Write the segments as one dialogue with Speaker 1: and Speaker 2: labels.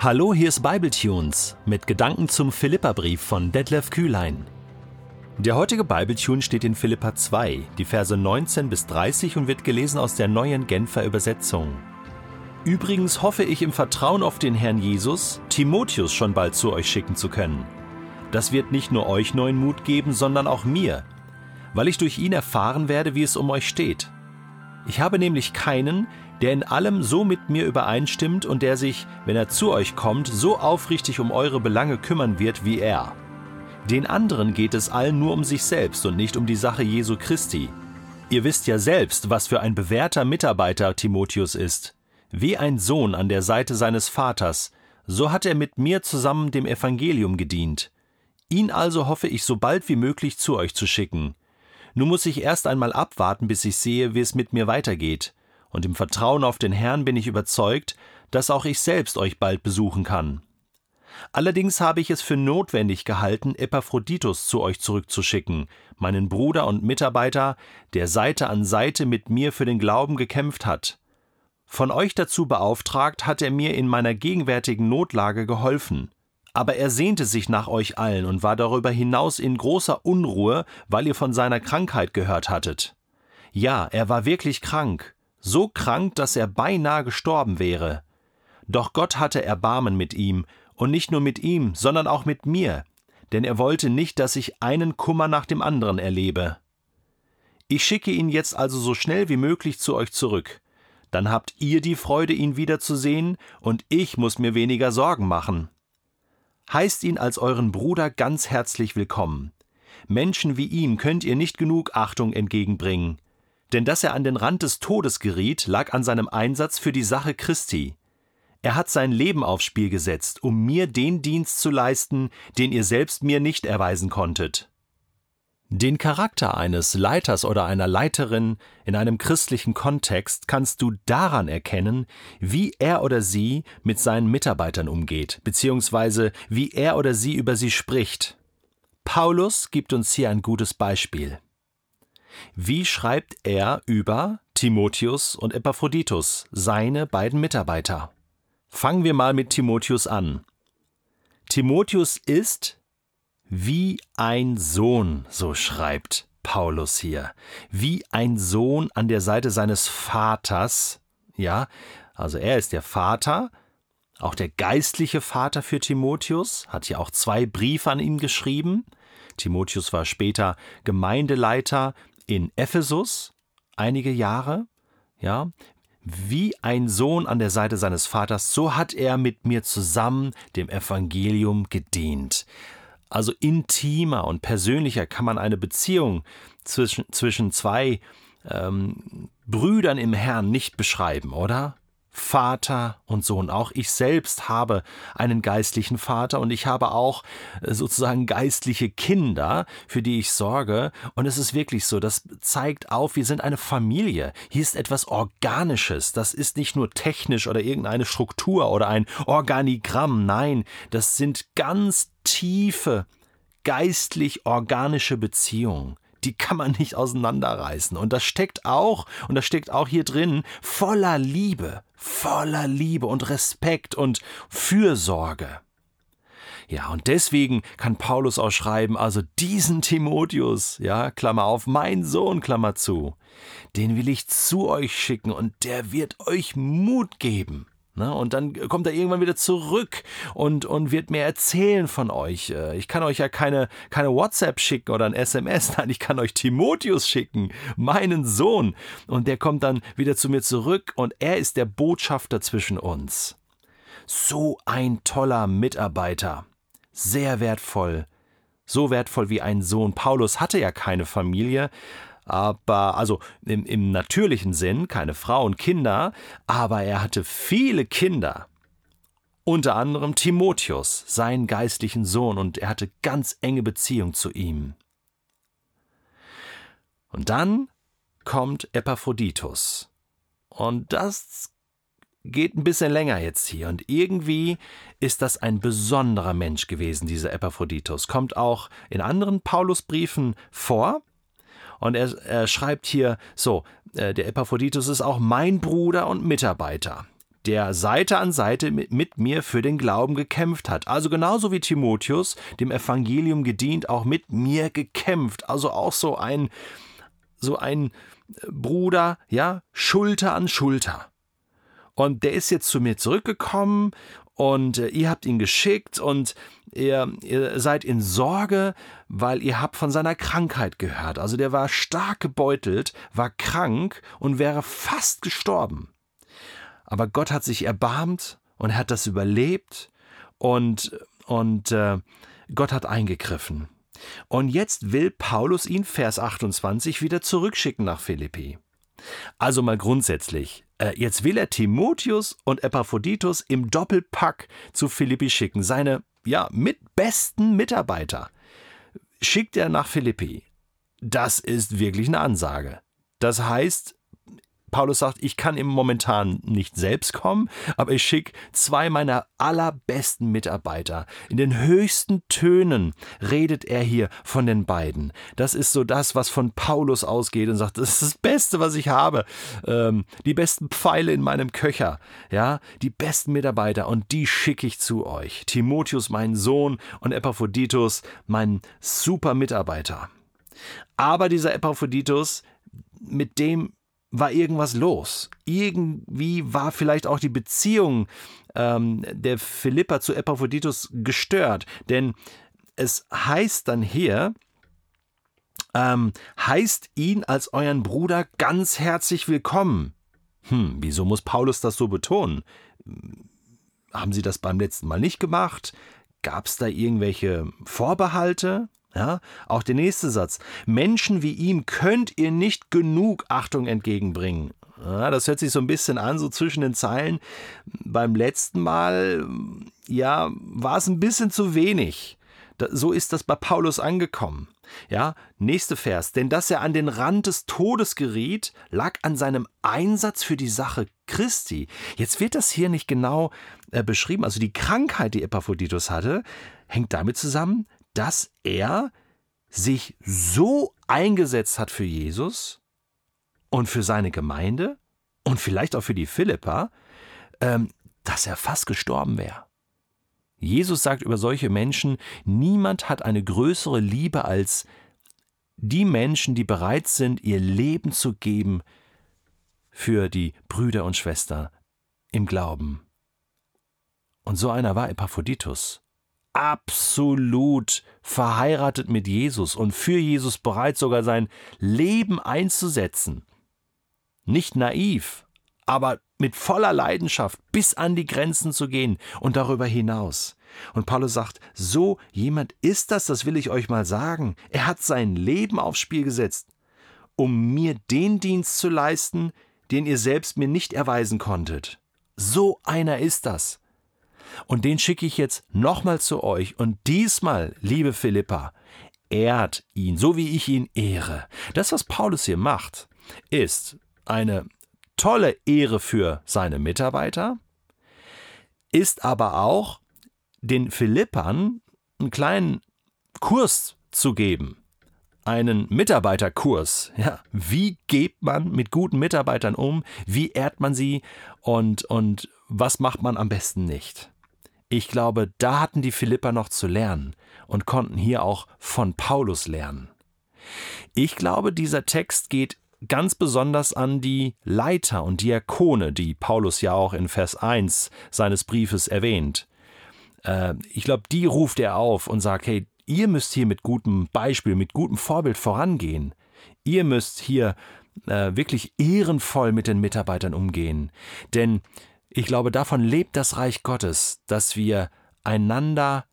Speaker 1: Hallo, hier ist Bibletunes mit Gedanken zum Philipperbrief von Detlef Kühlein. Der heutige Bibletune steht in Philippa 2, die Verse 19 bis 30 und wird gelesen aus der neuen Genfer Übersetzung. Übrigens hoffe ich im Vertrauen auf den Herrn Jesus, Timotheus schon bald zu euch schicken zu können. Das wird nicht nur euch neuen Mut geben, sondern auch mir, weil ich durch ihn erfahren werde, wie es um euch steht. Ich habe nämlich keinen, der in allem so mit mir übereinstimmt und der sich, wenn er zu euch kommt, so aufrichtig um eure Belange kümmern wird wie er. Den anderen geht es allen nur um sich selbst und nicht um die Sache Jesu Christi. Ihr wisst ja selbst, was für ein bewährter Mitarbeiter Timotheus ist. Wie ein Sohn an der Seite seines Vaters, so hat er mit mir zusammen dem Evangelium gedient. Ihn also hoffe ich so bald wie möglich zu euch zu schicken. Nun muss ich erst einmal abwarten, bis ich sehe, wie es mit mir weitergeht und im Vertrauen auf den Herrn bin ich überzeugt, dass auch ich selbst euch bald besuchen kann. Allerdings habe ich es für notwendig gehalten, Epaphroditus zu euch zurückzuschicken, meinen Bruder und Mitarbeiter, der Seite an Seite mit mir für den Glauben gekämpft hat. Von euch dazu beauftragt hat er mir in meiner gegenwärtigen Notlage geholfen. Aber er sehnte sich nach euch allen und war darüber hinaus in großer Unruhe, weil ihr von seiner Krankheit gehört hattet. Ja, er war wirklich krank, so krank, dass er beinahe gestorben wäre. Doch Gott hatte Erbarmen mit ihm, und nicht nur mit ihm, sondern auch mit mir, denn er wollte nicht, dass ich einen Kummer nach dem anderen erlebe. Ich schicke ihn jetzt also so schnell wie möglich zu euch zurück. Dann habt ihr die Freude, ihn wiederzusehen, und ich muss mir weniger Sorgen machen. Heißt ihn als euren Bruder ganz herzlich willkommen. Menschen wie ihm könnt ihr nicht genug Achtung entgegenbringen. Denn dass er an den Rand des Todes geriet, lag an seinem Einsatz für die Sache Christi. Er hat sein Leben aufs Spiel gesetzt, um mir den Dienst zu leisten, den ihr selbst mir nicht erweisen konntet. Den Charakter eines Leiters oder einer Leiterin in einem christlichen Kontext kannst du daran erkennen, wie er oder sie mit seinen Mitarbeitern umgeht, beziehungsweise wie er oder sie über sie spricht. Paulus gibt uns hier ein gutes Beispiel. Wie schreibt er über Timotheus und Epaphroditus, seine beiden Mitarbeiter? Fangen wir mal mit Timotheus an. Timotheus ist wie ein Sohn, so schreibt Paulus hier, wie ein Sohn an der Seite seines Vaters, ja, also er ist der Vater, auch der geistliche Vater für Timotheus, hat ja auch zwei Briefe an ihn geschrieben. Timotheus war später Gemeindeleiter in Ephesus einige Jahre, ja, wie ein Sohn an der Seite seines Vaters, so hat er mit mir zusammen dem Evangelium gedient. Also intimer und persönlicher kann man eine Beziehung zwischen, zwischen zwei ähm, Brüdern im Herrn nicht beschreiben, oder? Vater und Sohn. Auch ich selbst habe einen geistlichen Vater und ich habe auch äh, sozusagen geistliche Kinder, für die ich sorge. Und es ist wirklich so, das zeigt auf, wir sind eine Familie. Hier ist etwas Organisches. Das ist nicht nur technisch oder irgendeine Struktur oder ein Organigramm. Nein, das sind ganz tiefe, geistlich organische Beziehungen die kann man nicht auseinanderreißen. Und das steckt auch, und das steckt auch hier drin, voller Liebe, voller Liebe und Respekt und Fürsorge. Ja, und deswegen kann Paulus auch schreiben, also diesen Timotheus, ja, Klammer auf, mein Sohn, Klammer zu, den will ich zu euch schicken und der wird euch Mut geben. Ne? Und dann kommt er irgendwann wieder zurück und, und wird mir erzählen von euch. Äh, ich kann euch ja keine, keine WhatsApp schicken oder ein SMS, nein, ich kann euch Timotheus schicken, meinen Sohn. Und der kommt dann wieder zu mir zurück und er ist der Botschafter zwischen uns. So ein toller Mitarbeiter. Sehr wertvoll. So wertvoll wie ein Sohn. Paulus hatte ja keine Familie, aber also im, im natürlichen Sinn keine Frau und Kinder, aber er hatte viele Kinder. Unter anderem Timotheus, seinen geistlichen Sohn, und er hatte ganz enge Beziehung zu ihm. Und dann kommt Epaphroditus. Und das geht ein bisschen länger jetzt hier. Und irgendwie ist das ein besonderer Mensch gewesen, dieser Epaphroditus. Kommt auch in anderen Paulusbriefen vor. Und er, er schreibt hier so, äh, der Epaphroditus ist auch mein Bruder und Mitarbeiter, der Seite an Seite mit, mir für den Glauben gekämpft hat. Also genauso wie Timotheus dem Evangelium gedient, auch mit mir gekämpft. Also auch so ein, so ein Bruder, ja, Schulter an Schulter. Und der ist jetzt zu mir zurückgekommen und äh, ihr habt ihn geschickt und ihr, ihr seid in Sorge, weil ihr habt von seiner Krankheit gehört. Also der war stark gebeutelt, war krank und wäre fast gestorben. Aber Gott hat sich erbarmt und hat das überlebt und, und äh, Gott hat eingegriffen. Und jetzt will Paulus ihn, Vers 28, wieder zurückschicken nach Philippi. Also mal grundsätzlich, jetzt will er Timotheus und Epaphroditus im Doppelpack zu Philippi schicken, seine ja mit besten Mitarbeiter. Schickt er nach Philippi. Das ist wirklich eine Ansage. Das heißt, Paulus sagt, ich kann im momentan nicht selbst kommen, aber ich schicke zwei meiner allerbesten Mitarbeiter. In den höchsten Tönen redet er hier von den beiden. Das ist so das, was von Paulus ausgeht und sagt, das ist das Beste, was ich habe. Ähm, die besten Pfeile in meinem Köcher, ja, die besten Mitarbeiter und die schicke ich zu euch. Timotheus, mein Sohn und Epaphroditus, mein super Mitarbeiter. Aber dieser Epaphroditus, mit dem war irgendwas los. Irgendwie war vielleicht auch die Beziehung ähm, der Philippa zu Epaphroditus gestört. Denn es heißt dann hier, ähm, heißt ihn als euren Bruder ganz herzlich willkommen. Hm, wieso muss Paulus das so betonen? Haben Sie das beim letzten Mal nicht gemacht? Gab es da irgendwelche Vorbehalte? Ja, auch der nächste Satz. Menschen wie ihm könnt ihr nicht genug Achtung entgegenbringen. Ja, das hört sich so ein bisschen an, so zwischen den Zeilen. Beim letzten Mal, ja, war es ein bisschen zu wenig. so ist das bei Paulus angekommen. Ja, nächste Vers. Denn dass er an den Rand des Todes geriet, lag an seinem Einsatz für die Sache Christi. Jetzt wird das hier nicht genau äh, beschrieben. Also die Krankheit, die Epaphroditus hatte, hängt damit zusammen, dass er sich so eingesetzt hat für Jesus und für seine Gemeinde und vielleicht auch für die Philippa, ähm, dass er fast gestorben wäre. Jesus sagt über solche Menschen, niemand hat eine größere Liebe als die Menschen, die bereit sind, ihr Leben zu geben für die Brüder und Schwestern im Glauben. Und so einer war Epaphroditus absolut verheiratet mit Jesus und für Jesus bereit, sogar sein Leben einzusetzen. Nicht naiv, aber mit voller Leidenschaft bis an die Grenzen zu gehen und darüber hinaus. Und Paulus sagt, so jemand ist das, das will ich euch mal sagen. Er hat sein Leben aufs Spiel gesetzt, um mir den Dienst zu leisten, den ihr selbst mir nicht erweisen konntet. So einer ist das. Und den schicke ich jetzt nochmal zu euch. Und diesmal, liebe Philippa, ehrt ihn, so wie ich ihn ehre. Das, was Paulus hier macht, ist eine tolle Ehre für seine Mitarbeiter, ist aber auch den Philippern einen kleinen Kurs zu geben, einen Mitarbeiterkurs. Ja, wie geht man mit guten Mitarbeitern um? Wie ehrt man sie? Und, und was macht man am besten nicht? Ich glaube, da hatten die Philipper noch zu lernen und konnten hier auch von Paulus lernen. Ich glaube, dieser Text geht ganz besonders an die Leiter und Diakone, die Paulus ja auch in Vers 1 seines Briefes erwähnt. Äh, ich glaube, die ruft er auf und sagt, hey, ihr müsst hier mit gutem Beispiel, mit gutem Vorbild vorangehen. Ihr müsst hier äh, wirklich ehrenvoll mit den Mitarbeitern umgehen. Denn ich glaube, davon lebt das Reich Gottes, dass wir einander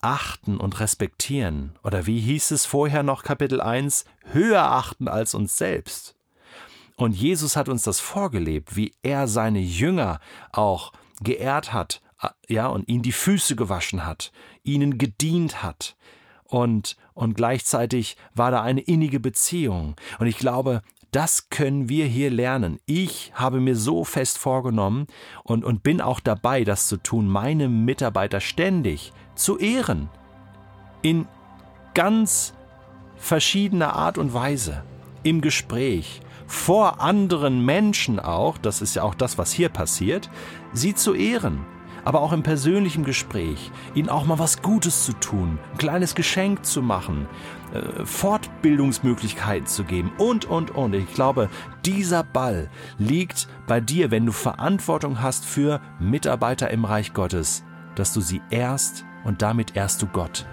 Speaker 1: achten und respektieren. Oder wie hieß es vorher noch Kapitel 1, höher achten als uns selbst. Und Jesus hat uns das vorgelebt, wie er seine Jünger auch geehrt hat, ja, und ihnen die Füße gewaschen hat, ihnen gedient hat. Und, und gleichzeitig war da eine innige Beziehung. Und ich glaube, das können wir hier lernen. Ich habe mir so fest vorgenommen und, und bin auch dabei, das zu tun, meine Mitarbeiter ständig zu ehren. In ganz verschiedener Art und Weise. Im Gespräch, vor anderen Menschen auch, das ist ja auch das, was hier passiert, sie zu ehren aber auch im persönlichen Gespräch, ihnen auch mal was Gutes zu tun, ein kleines Geschenk zu machen, äh, Fortbildungsmöglichkeiten zu geben und, und, und. Ich glaube, dieser Ball liegt bei dir, wenn du Verantwortung hast für Mitarbeiter im Reich Gottes, dass du sie ehrst und damit ehrst du Gott.